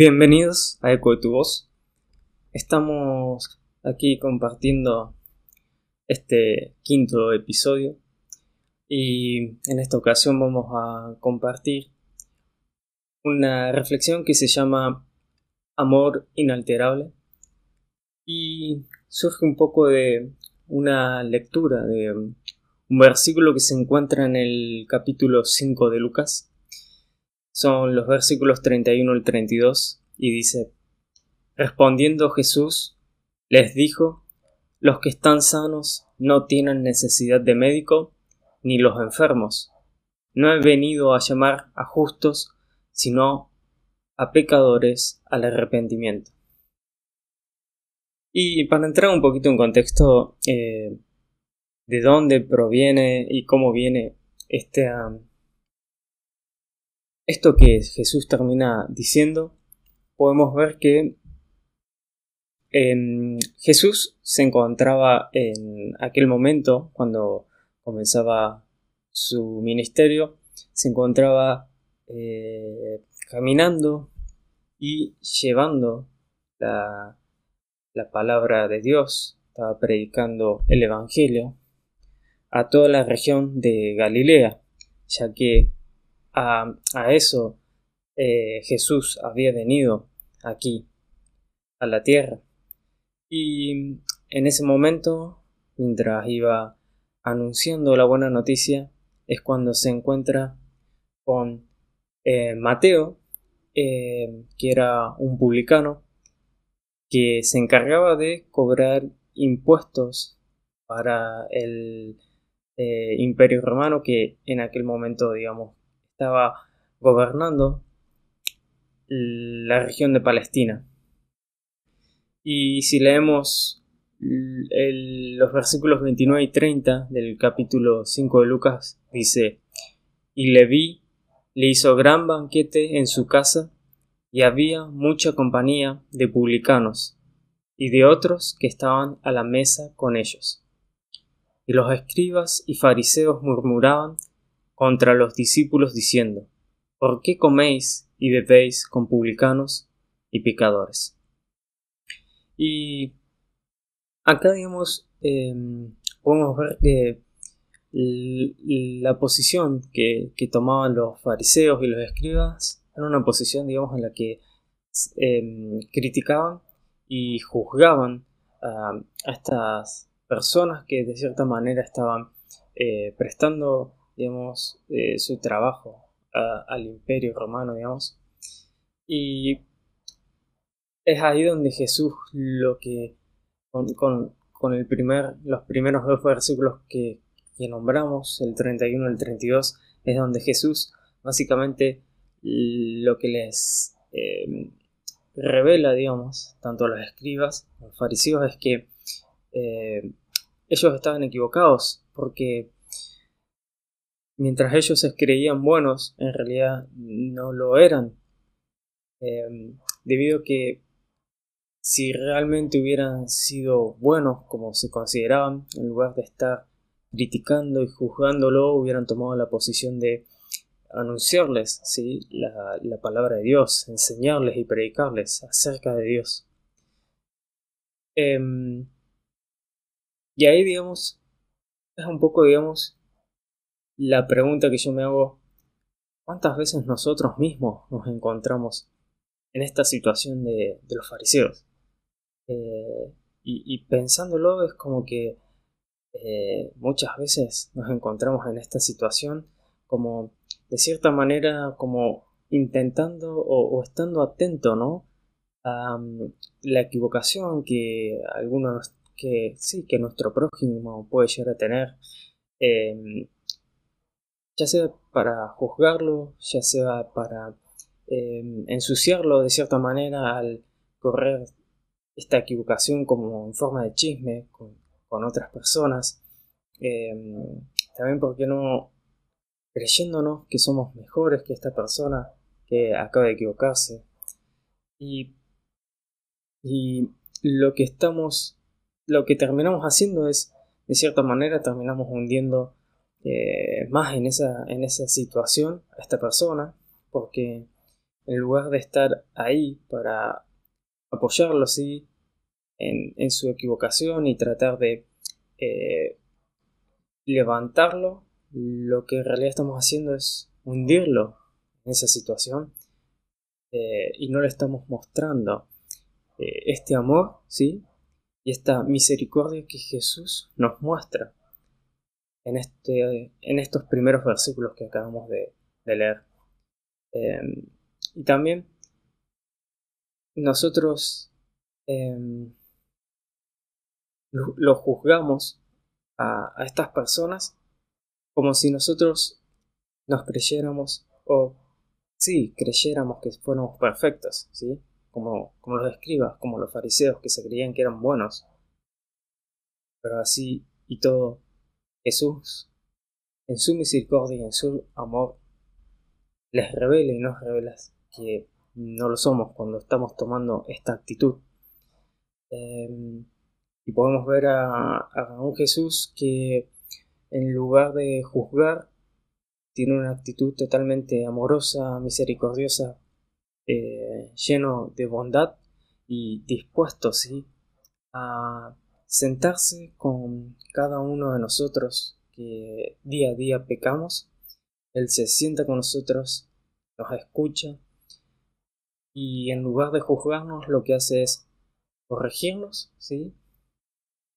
Bienvenidos a Eco de tu Voz. Estamos aquí compartiendo este quinto episodio y en esta ocasión vamos a compartir una reflexión que se llama Amor inalterable y surge un poco de una lectura de un versículo que se encuentra en el capítulo 5 de Lucas son los versículos 31 al 32 y dice, respondiendo Jesús, les dijo, los que están sanos no tienen necesidad de médico, ni los enfermos. No he venido a llamar a justos, sino a pecadores al arrepentimiento. Y para entrar un poquito en contexto eh, de dónde proviene y cómo viene este, esto que Jesús termina diciendo, podemos ver que em, Jesús se encontraba en aquel momento, cuando comenzaba su ministerio, se encontraba eh, caminando y llevando la, la palabra de Dios, estaba predicando el Evangelio a toda la región de Galilea, ya que a, eso eh, Jesús había venido aquí, a la tierra. Y en ese momento, mientras iba anunciando la buena noticia, es cuando se encuentra con eh, Mateo, eh, que era un publicano, que se encargaba de cobrar impuestos para el imperio romano que en aquel momento, digamos, estaba gobernando la región de Palestina. Y si leemos los versículos 29 y 30 del capítulo 5 de Lucas, dice, y Leví le hizo gran banquete en su casa, y había mucha compañía de publicanos y de otros que estaban a la mesa con ellos. Y los escribas y fariseos murmuraban contra los discípulos diciendo, ¿Por qué coméis y bebéis con publicanos y pecadores? Y acá, digamos, em, podemos ver que la posición que, tomaban los fariseos y los escribas era una posición, digamos, en la que em, criticaban y juzgaban a, estas personas que de cierta manera estaban eh, prestando digamos, su trabajo al imperio romano, digamos. Y es ahí donde Jesús lo que, con, el primer, los primeros dos versículos que, nombramos, el 31 y el 32, es donde Jesús básicamente lo que les em, revela, digamos, tanto a los escribas, a los fariseos, es que eh, ellos estaban equivocados, porque mientras ellos se creían buenos, en realidad no lo eran. Em, debido a que si realmente hubieran sido buenos como se consideraban, en lugar de estar criticando y juzgándolo, hubieran tomado la posición de anunciarles ¿sí? la, la palabra de Dios, enseñarles y predicarles acerca de Dios. Em, y ahí, digamos, es un poco, digamos, la pregunta que yo me hago, ¿cuántas veces nosotros mismos nos encontramos en esta situación de, los fariseos? Eh, y, pensándolo es como que eh, muchas veces nos encontramos en esta situación como de cierta manera como intentando o, estando atento ¿no? a mm, la equivocación que algunos que sí que nuestro prójimo puede llegar a tener eh, ya sea para juzgarlo, ya sea para em, ensuciarlo de cierta manera al correr esta equivocación como en forma de chisme con, otras personas. Em, también porque no creyéndonos que somos mejores que esta persona que acaba de equivocarse. Y, y lo que estamos, lo que terminamos haciendo es, de cierta manera, terminamos hundiendo eh, más en esa, en esa situación a esta persona, porque en lugar de estar ahí para apoyarlo, sí, en, su equivocación y tratar de eh, levantarlo, lo que en realidad estamos haciendo es hundirlo en esa situación eh, y no le estamos mostrando este amor, ¿sí? Y esta misericordia que Jesús nos muestra en, este, en estos primeros versículos que acabamos de, leer. Em, y también nosotros em, lo, juzgamos a, a, estas personas como si nosotros nos creyéramos o sí, creyéramos que fuéramos perfectos, ¿sí? Como, como los escribas, como los fariseos que se creían que eran buenos. Pero así y todo, Jesús, en su misericordia y en su amor, les revela y nos revela que no lo somos cuando estamos tomando esta actitud. Em, y podemos ver a, un Jesús que en lugar de juzgar, tiene una actitud totalmente amorosa, misericordiosa, eh, lleno de bondad y dispuesto, sí, a sentarse con cada uno de nosotros que día a día pecamos. Él se sienta con nosotros, nos escucha y en lugar de juzgarnos lo que hace es corregirnos, ¿sí?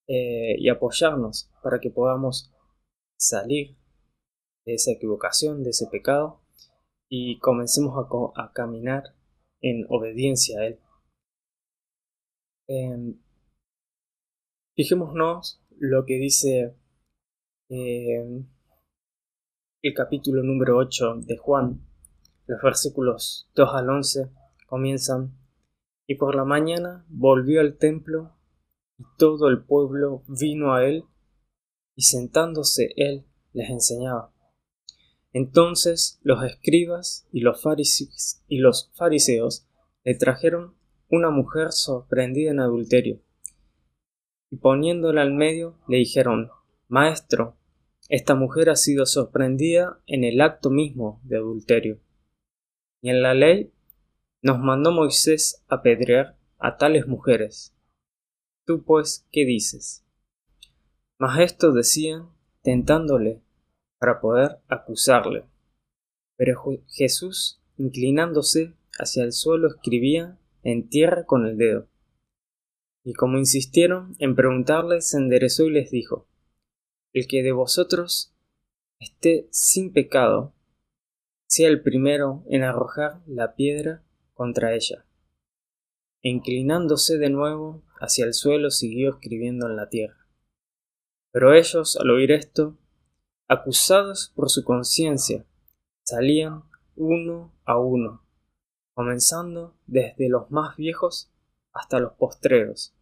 Eh, y apoyarnos para que podamos salir de esa equivocación, de ese pecado, y comencemos a, caminar en obediencia a Él. Em, fijémonos lo que dice em, el capítulo número 8 de Juan, los versículos 2 al 11 comienzan, y por la mañana volvió al templo, y todo el pueblo vino a él, y sentándose él les enseñaba. Entonces los escribas y los, fariseos, y los fariseos le trajeron una mujer sorprendida en adulterio, y poniéndola al medio le dijeron, Maestro, esta mujer ha sido sorprendida en el acto mismo de adulterio. Y en la ley nos mandó Moisés apedrear a tales mujeres. Tú pues, ¿qué dices? Mas esto decían, tentándole para poder acusarle. Pero Jesús, inclinándose hacia el suelo, escribía en tierra con el dedo. Y como insistieron en preguntarle, se enderezó y les dijo, El que de vosotros esté sin pecado, sea el primero en arrojar la piedra contra ella. E inclinándose de nuevo hacia el suelo, siguió escribiendo en la tierra. Pero ellos, al oír esto, acusados por su conciencia, salían uno a uno, comenzando desde los más viejos hasta los postreros,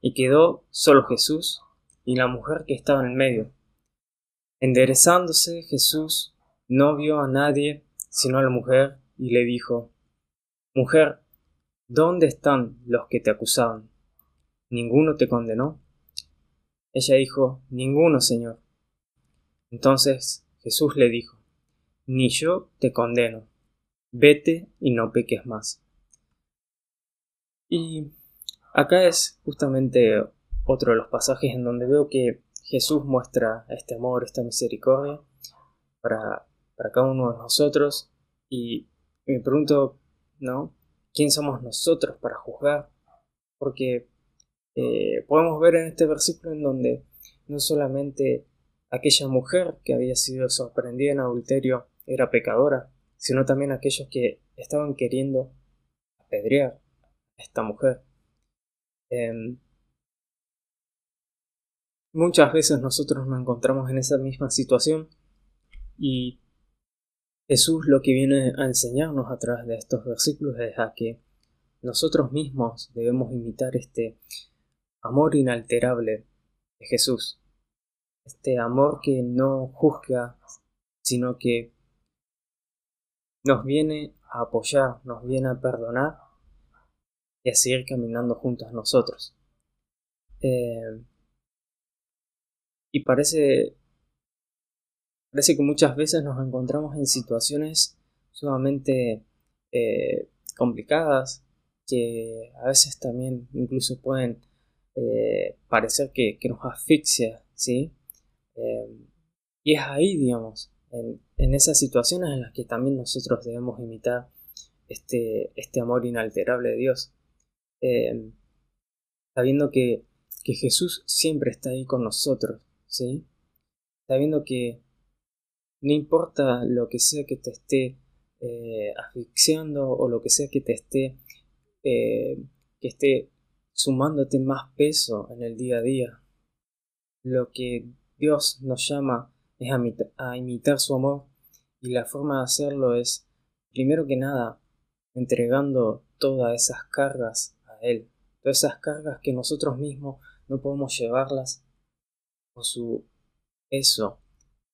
y quedó solo Jesús y la mujer que estaba en el medio. Enderezándose Jesús no vio a nadie sino a la mujer y le dijo, Mujer, ¿dónde están los que te acusaban? ¿Ninguno te condenó? Ella dijo, Ninguno, Señor. Entonces Jesús le dijo, Ni yo te condeno, vete y no peques más. Y acá es justamente otro de los pasajes en donde veo que Jesús muestra este amor, esta misericordia para, para cada uno de nosotros y me pregunto, ¿no? ¿Quién somos nosotros para juzgar? Porque eh, podemos ver en este versículo en donde no solamente aquella mujer que había sido sorprendida en adulterio era pecadora, sino también aquellos que estaban queriendo apedrear esta mujer. Em, muchas veces nosotros nos encontramos en esa misma situación y Jesús lo que viene a enseñarnos a través de estos versículos es a que nosotros mismos debemos imitar este amor inalterable de Jesús este amor que no juzga, sino que nos viene a apoyar, nos viene a perdonar y a seguir caminando juntos nosotros. Eh, y parece, parece que muchas veces nos encontramos en situaciones sumamente eh, complicadas que a veces también incluso pueden eh, parecer que, nos asfixia, ¿sí? y es ahí, digamos, en, en, esas situaciones en las que también nosotros debemos imitar este, este amor inalterable de Dios. Sabiendo que, que Jesús siempre está ahí con nosotros, ¿sí? Sabiendo que no importa lo que sea que te esté eh, asfixiando o lo que sea que te esté eh, que esté sumándote más peso en el día a día. Lo que Dios nos llama es a, imitar su amor y la forma de hacerlo es, primero que nada, entregando todas esas cargas Él, todas esas cargas que nosotros mismos no podemos llevarlas por su peso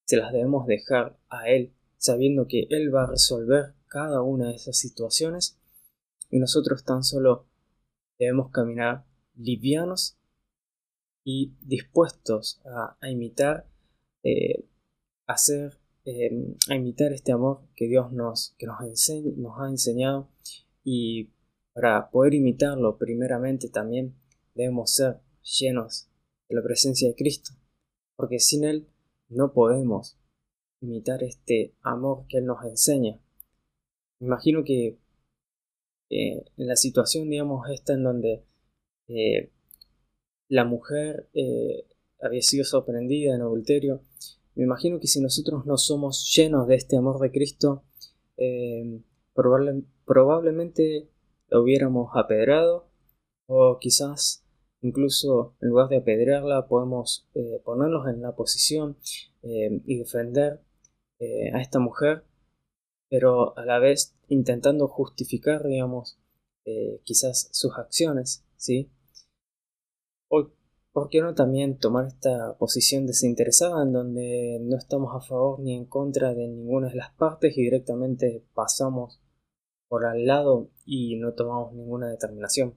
se las debemos dejar a Él, sabiendo que Él va a resolver cada una de esas situaciones. Y nosotros tan solo debemos caminar livianos y dispuestos a, imitar, eh, hacer, eh, a imitar este amor que Dios nos, que nos, nos ha enseñado y para poder imitarlo primeramente también debemos ser llenos de la presencia de Cristo, porque sin Él no podemos imitar este amor que Él nos enseña. Imagino que en la situación, digamos, esta en donde eh, la mujer eh, había sido sorprendida en adulterio, me imagino que si nosotros no somos llenos de este amor de Cristo, eh, probablemente lo hubiéramos apedrado o quizás Incluso en lugar de apedrearla podemos eh, ponernos en la posición eh, y defender eh, a esta mujer, pero a la vez intentando justificar, digamos, quizás sus acciones, ¿sí? O, ¿por qué no también tomar esta posición desinteresada en donde no estamos a favor ni en contra de ninguna de las partes y directamente pasamos por al lado y no tomamos ninguna determinación?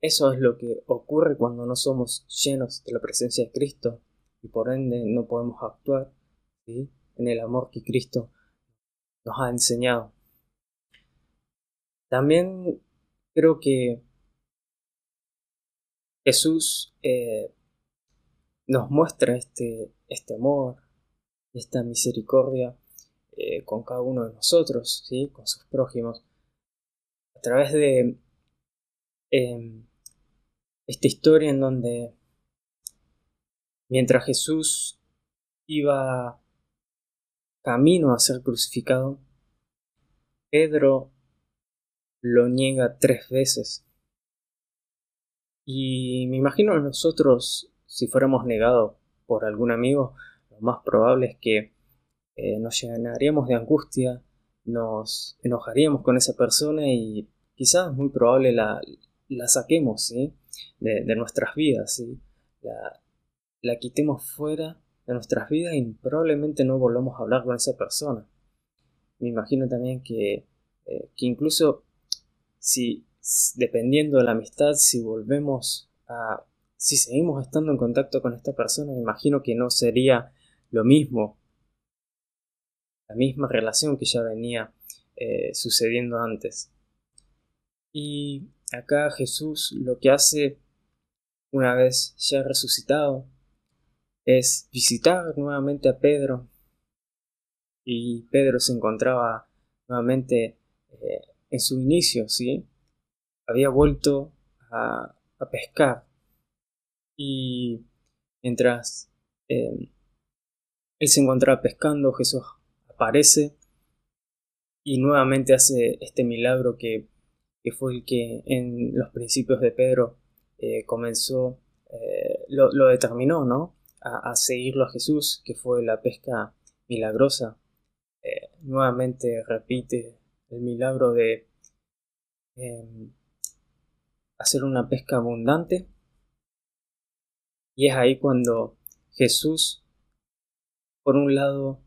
Eso es lo que ocurre cuando no somos llenos de la presencia de Cristo y por ende no podemos actuar en el amor que Cristo nos ha enseñado. También creo que Jesús eh, nos muestra este, este amor, esta misericordia eh, con cada uno de nosotros, ¿sí? con sus prójimos, a través de em, esta historia en donde mientras Jesús iba camino a ser crucificado, Pedro lo niega tres veces. Y me imagino nosotros, si fuéramos negados por algún amigo, lo más probable es que eh, nos llenaríamos de angustia, nos enojaríamos con esa persona y quizás muy probable la, la saquemos, de, nuestras vidas, la, la quitemos fuera de nuestras vidas y probablemente no volvamos a hablar con esa persona. Me imagino también que, eh, que incluso si, dependiendo de la amistad, si volvemos a, si seguimos estando en contacto con esta persona, me imagino que no sería lo mismo, la misma relación que ya venía eh, sucediendo antes. Y acá Jesús lo que hace una vez ya resucitado, es visitar nuevamente a Pedro. Y Pedro se encontraba nuevamente eh, en su inicio, ¿sí? Había vuelto a, pescar. Y mientras em, él se encontraba pescando, Jesús aparece y nuevamente hace este milagro que, que fue el que en los principios de Pedro eh, comenzó, eh, lo, determinó, ¿no? A, seguirlo a Jesús, que fue la pesca milagrosa. Eh, nuevamente repite el milagro de em, hacer una pesca abundante. Y es ahí cuando Jesús, por un lado,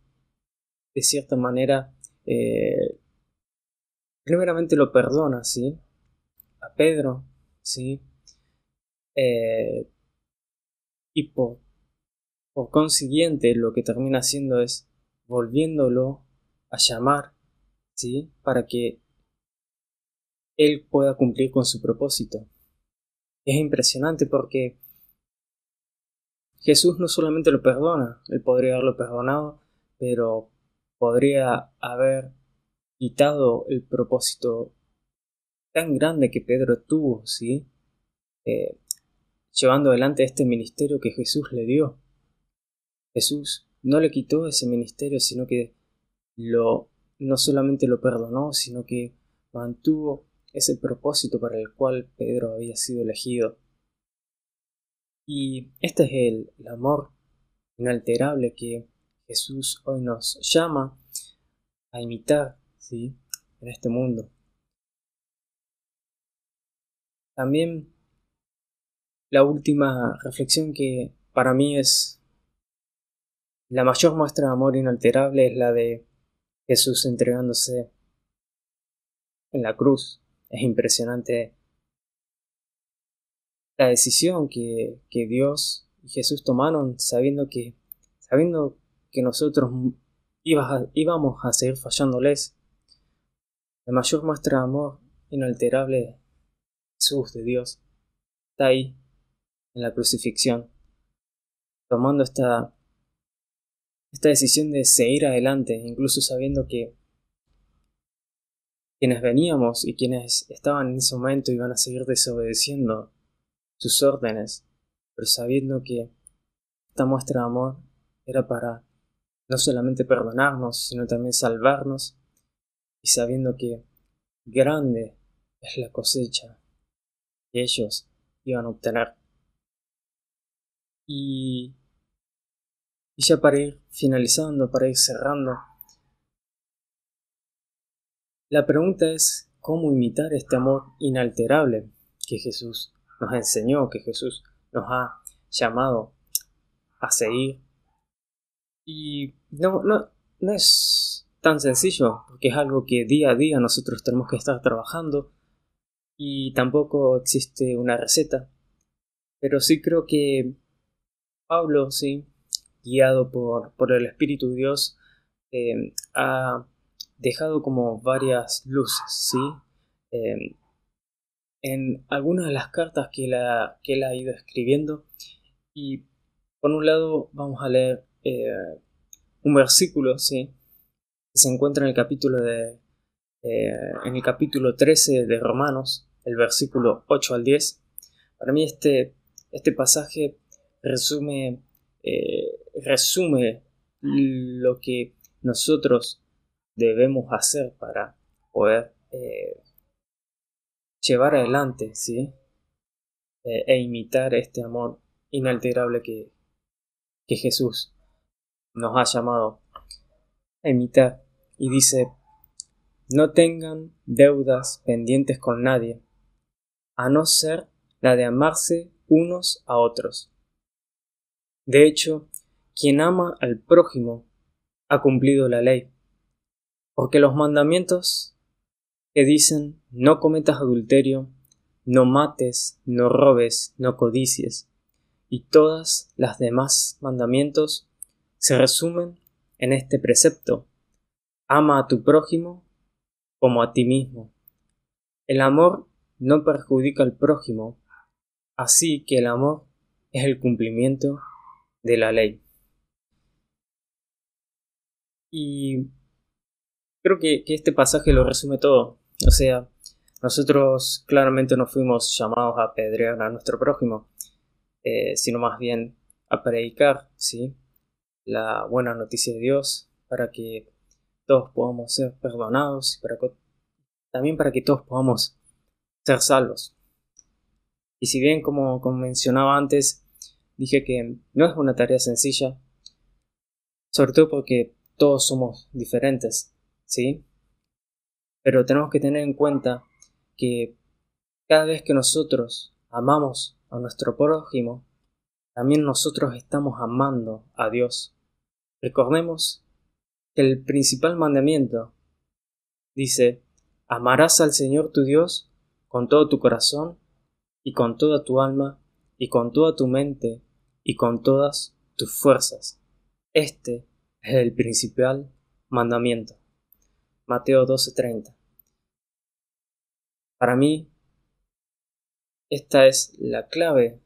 de cierta manera, primeramente lo perdona, ¿sí? A Pedro, ¿sí? Eh, y por, por consiguiente lo que termina haciendo es volviéndolo a llamar ¿sí? Para que Él pueda cumplir con su propósito. Es impresionante porque Jesús no solamente lo perdona, Él podría haberlo perdonado, pero podría haber quitado el propósito tan grande que Pedro tuvo, ¿sí? Eh, llevando adelante este ministerio que Jesús le dio. Jesús no le quitó ese ministerio, sino que lo no solamente lo perdonó, sino que mantuvo ese propósito para el cual Pedro había sido elegido. Y este es el, amor inalterable que Jesús hoy nos llama a imitar ¿sí? en este mundo. También la última reflexión que para mí es la mayor muestra de amor inalterable es la de Jesús entregándose en la cruz. Es impresionante la decisión que, que Dios y Jesús tomaron sabiendo que, sabiendo que nosotros íbamos a seguir fallándoles. La mayor muestra de amor inalterable Jesús de Dios está ahí en la crucifixión, tomando esta, esta decisión de seguir adelante, incluso sabiendo que quienes veníamos y quienes estaban en ese momento iban a seguir desobedeciendo sus órdenes, pero sabiendo que esta muestra de amor era para no solamente perdonarnos, sino también salvarnos, y sabiendo que grande es la cosecha que ellos iban a obtener. Y, y ya para ir finalizando, para ir cerrando, la pregunta es cómo imitar este amor inalterable que Jesús nos enseñó, que Jesús nos ha llamado a seguir. Y no, no, no es tan sencillo, porque es algo que día a día nosotros tenemos que estar trabajando y tampoco existe una receta. Pero sí creo que Pablo, sí, guiado por, por el Espíritu de Dios, eh, ha dejado como varias luces, ¿sí? Em, en algunas de las cartas que, la, que él ha ido escribiendo. Y por un lado vamos a leer eh, un versículo, ¿sí? Que se encuentra en el capítulo de... En el capítulo 13 de Romanos, el versículo 8 al 10. Para mí este, este pasaje resume, eh, resume lo que nosotros debemos hacer para poder eh, llevar adelante, ¿sí? E imitar este amor inalterable que, que Jesús nos ha llamado a imitar. Y dice, no tengan deudas pendientes con nadie, a no ser la de amarse unos a otros. De hecho, quien ama al prójimo ha cumplido la ley. Porque los mandamientos que dicen no cometas adulterio, no mates, no robes, no codicies, y todas las demás mandamientos se resumen en este precepto. Ama a tu prójimo como a ti mismo. El amor no perjudica al prójimo, así que el amor es el cumplimiento de la ley. Y Creo que, este pasaje lo resume todo. O sea, nosotros claramente no fuimos llamados a apedrear a nuestro prójimo, eh, sino más bien a predicar, ¿sí? La buena noticia de Dios para que todos podamos ser perdonados y para también para que todos podamos ser salvos. Y si bien, como, como mencionaba antes, dije que no es una tarea sencilla, sobre todo porque todos somos diferentes. ¿sí? Pero tenemos que tener en cuenta que cada vez que nosotros amamos a nuestro prójimo, también nosotros estamos amando a Dios. Recordemos que el principal mandamiento dice, amarás al Señor tu Dios con todo tu corazón y con toda tu alma y con toda tu mente y con todas tus fuerzas. Este es el principal mandamiento. Mateo 12:30. Para mí, esta es la clave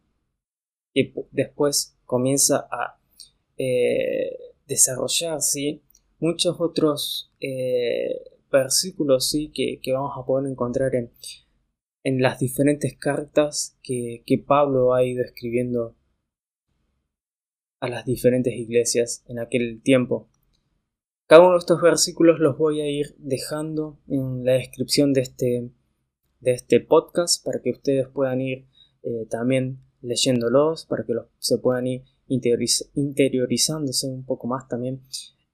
que después comienza a eh, desarrollar muchos otros eh, versículos ¿sí? que, vamos a poder encontrar en, en las diferentes cartas que, que Pablo ha ido escribiendo a las diferentes iglesias en aquel tiempo. Cada uno de estos versículos los voy a ir dejando en la descripción de este, de este podcast para que ustedes puedan ir eh, también leyéndolos, para que los, se puedan ir interiorizándose un poco más también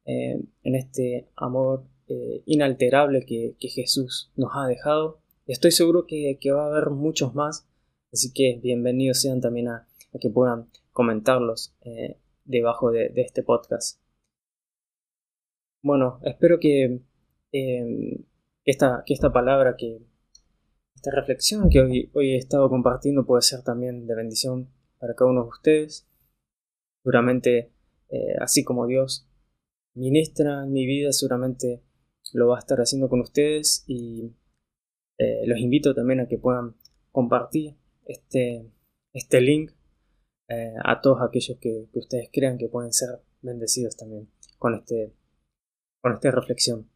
eh, en este amor eh, inalterable que, Jesús nos ha dejado. Estoy seguro que, va a haber muchos más, así que bienvenidos sean también a, que puedan comentarlos debajo de, este podcast. Bueno, espero que, esta, que esta palabra que, esta reflexión que hoy, hoy he estado compartiendo puede ser también de bendición para cada uno de ustedes. Seguramente, eh, así como Dios ministra mi vida, seguramente lo va a estar haciendo con ustedes y eh, los invito también a que puedan compartir este, este link eh, a todos aquellos que, ustedes crean que pueden ser bendecidos también con, este, con esta reflexión.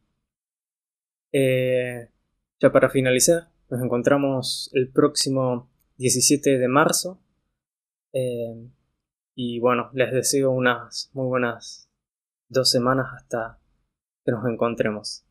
ya para finalizar, nos encontramos el próximo 17 de marzo. Y bueno, les deseo unas muy buenas dos semanas hasta que nos encontremos.